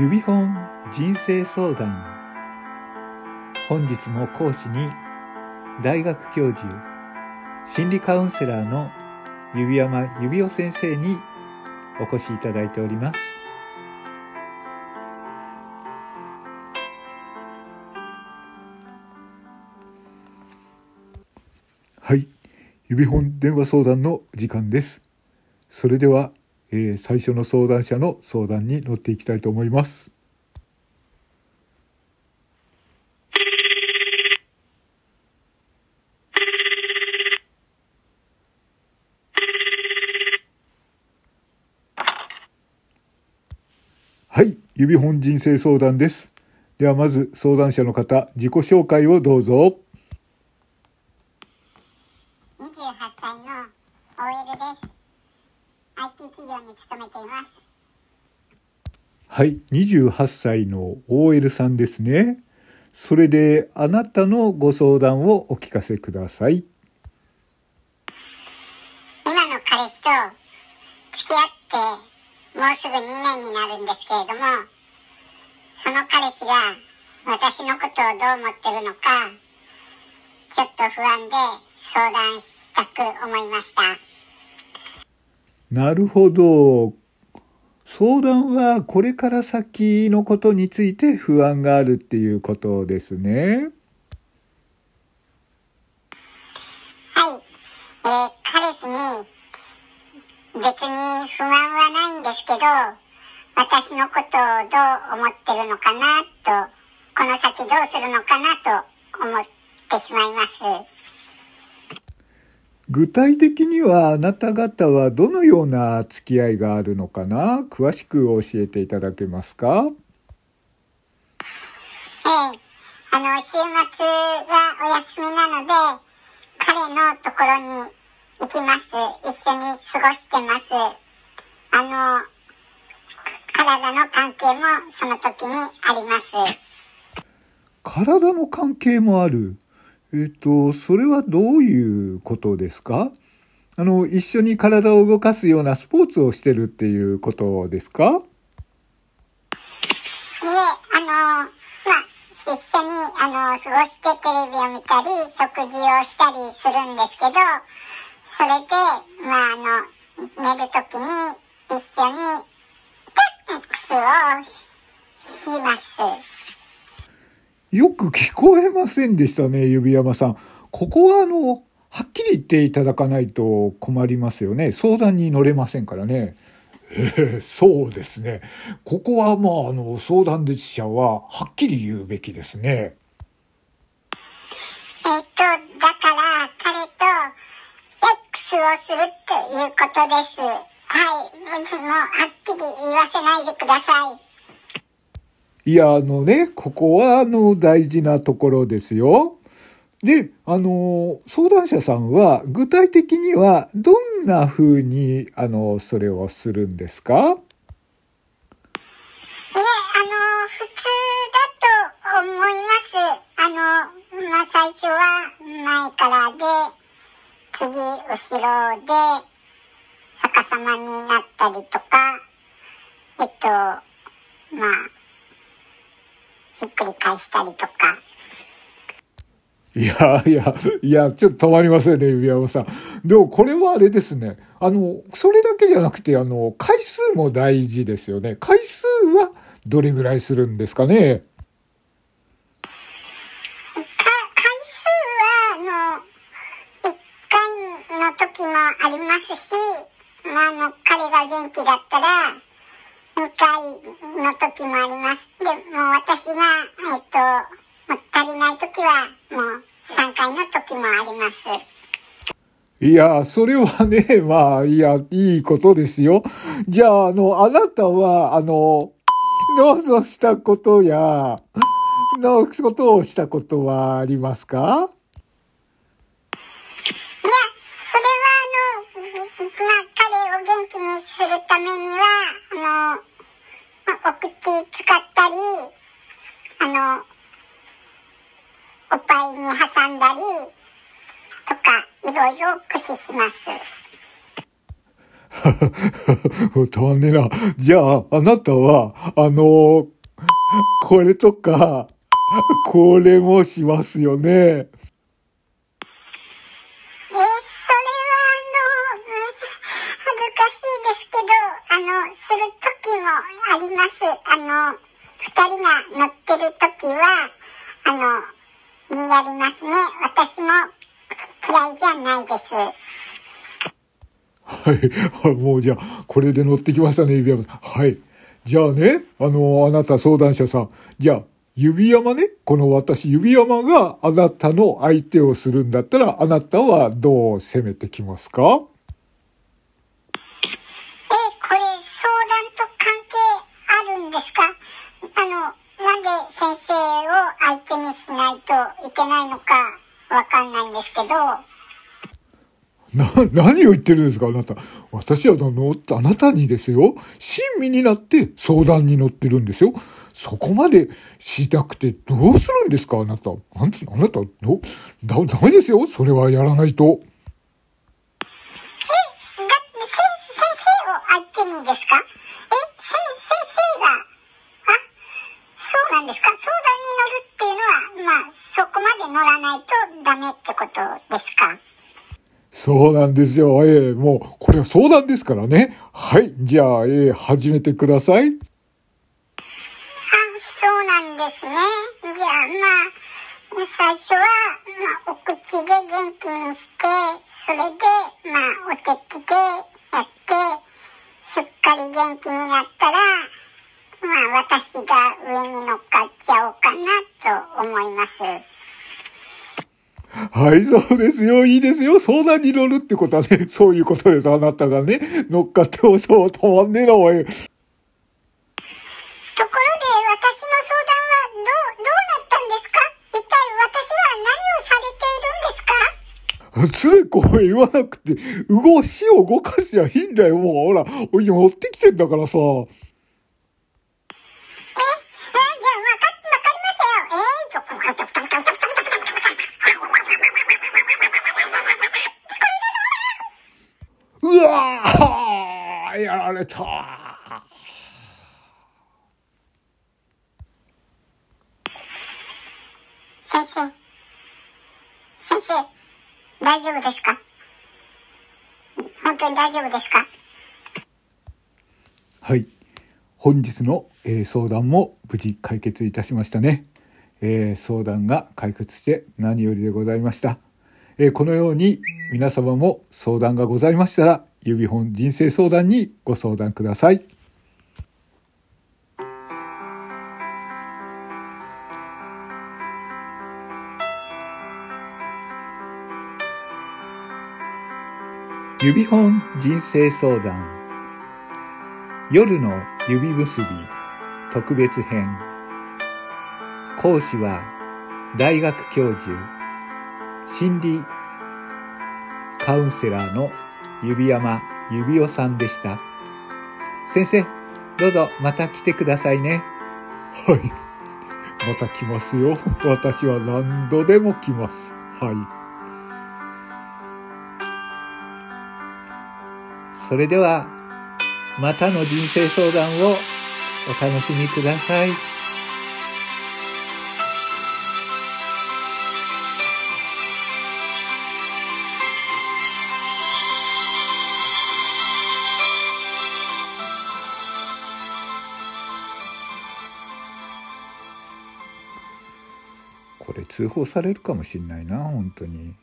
指本人生相談。本日も講師に大学教授心理カウンセラーの指山指夫先生にお越しいただいております。はい。指本電話相談の時間です。それでは、えー、最初の相談者の相談に乗っていきたいと思います。はい指本人生相談です。ではまず相談者の方自己紹介をどうぞ。28歳の OL です。企業に勤めています。はい28歳の OL さんですねそれであなたのご相談をお聞かせください今の彼氏と付き合ってもうすぐ2年になるんですけれども、その彼氏が私のことをどう思ってるのか、ちょっと不安で相談したく思いました。なるほど相談はこれから先のことについて不安があるっていうことですねはい。えー彼氏に別に不満はないんですけど、私のことをどう思ってるのかなと、この先どうするのかなと思ってしまいます。具体的にはあなた方はどのような付き合いがあるのかな？詳しく教えていただけますか？ええあの、週末がお休みなので、彼のところに行きます。一緒に過ごしてます。あの、体の関係もその時にあります。体の関係もある？えっとそれはどういうことですか？あの一緒に体を動かすようなスポーツをしてるっていうことですか？いえ、あの、まあ、一緒に、あの、過ごしてテレビを見たり、食事をしたりするんですけど、それで、まあ、あの、寝るときに一緒に、セックスをします。よく聞こえませんでしたね指山さんここはあのはっきり言っていただかないと困りますよね相談に乗れませんからねえーそうですねここはまああの相談者ははっきり言うべきですねえっと、だから、彼と、セックスをするっていうことです。はい。もう、はっきり言わせないでください。いや、あのね、ここはあの大事なところですよ。で、あの、相談者さんは具体的にはどんな風に、あの、それをするんですか？いえ、あの、普通だと思います。あの、まあ、最初は前からで、次後ろで逆さまになったりとか、えっと、まあ、ひっくり返したりとか。いやいや、いや、ちょっと止まりませんね、指山さん。でもこれはあれですね。あの、それだけじゃなくて、あの、回数も大事ですよね。回数はどれぐらいするんですかね？か回数は、あの、一回の時もありますし、まあ、あの、彼が元気だったら、二回の時もあります。で、もう私が、えっと、足りない時は、もう三回の時もあります。いや、それはね、まあ、いや、いいことですよ。じゃあ、あの、あなたは、あの、どうぞしたことや、のことをしたことはありますか？いや、それはあの、まあ、彼を元気にするためには、あの、使ったり、あの、おっぱいに挟んだり、とか、いろいろ駆使します。たまんねえな。じゃあ、あなたは、あのこれとか、これもしますよね。あの、する時もあります。あの、二人が乗ってる時は、あの、やりますね。私も嫌いじゃないです。はい。もうじゃあ、これで乗ってきましたね、指輪さん。はい。じゃあね、あの、あなた相談者さん。じゃあ、指山ね、この私、指山があなたの相手をするんだったら、あなたはどう攻めてきますかえ、これ相談と関係あるんですか？あの、なんで先生を相手にしないといけないのかわかんないんですけど、な、何を言ってるんですか？あなた。私はの、あなたにですよ。親身になって相談に乗ってるんですよ。そこまでしなくてどうするんですか？あなた。あなた、あなた、ど、だ、ダメですよ。それはやらないと。え、だって先生を相手にですか？え、先生が、あ、そうなんですか？相談に乗るっていうのは、まあ、そこまで乗らないとダメってことですか？そうなんですよ。ええー、もう、これは相談ですからね。はい。じゃあ、ええー、始めてください。あ、そうなんですね。じゃあ、まあ、最初は、まあ、お口で元気にして、それで、まあ、お手手でやって、すっかり元気になったら、まあ、私が上に乗っかっちゃおうかなと思います。はい、そうですよ。いいですよ。相談に乗るってことはね、そういうことです。あなたがね、乗っかってもそう止まんねえな、おい。ところで、私の相談は、どう、どうなったんですか？一体私は何をされているんですか？つべこう言わなくて、動しを動かしゃいいんだよ。もうほら、おい、持ってきてんだからさ。やられた。先生。先生、大丈夫ですか？本当に大丈夫ですか？はい。本日の、えー、相談も無事解決いたしましたね。えー、相談が解決して何よりでございました。えー、このように皆様も相談がございましたら、指本人生相談にご相談ください。指本人生相談夜の指結び特別編講師は大学教授心理カウンセラーの指山指夫さんでした。先生、どうぞまた来てくださいね。はい。また来ますよ。私は何度でも来ます。はい。それでは、またの人生相談をお楽しみください。通報されるかもしんないな本当に。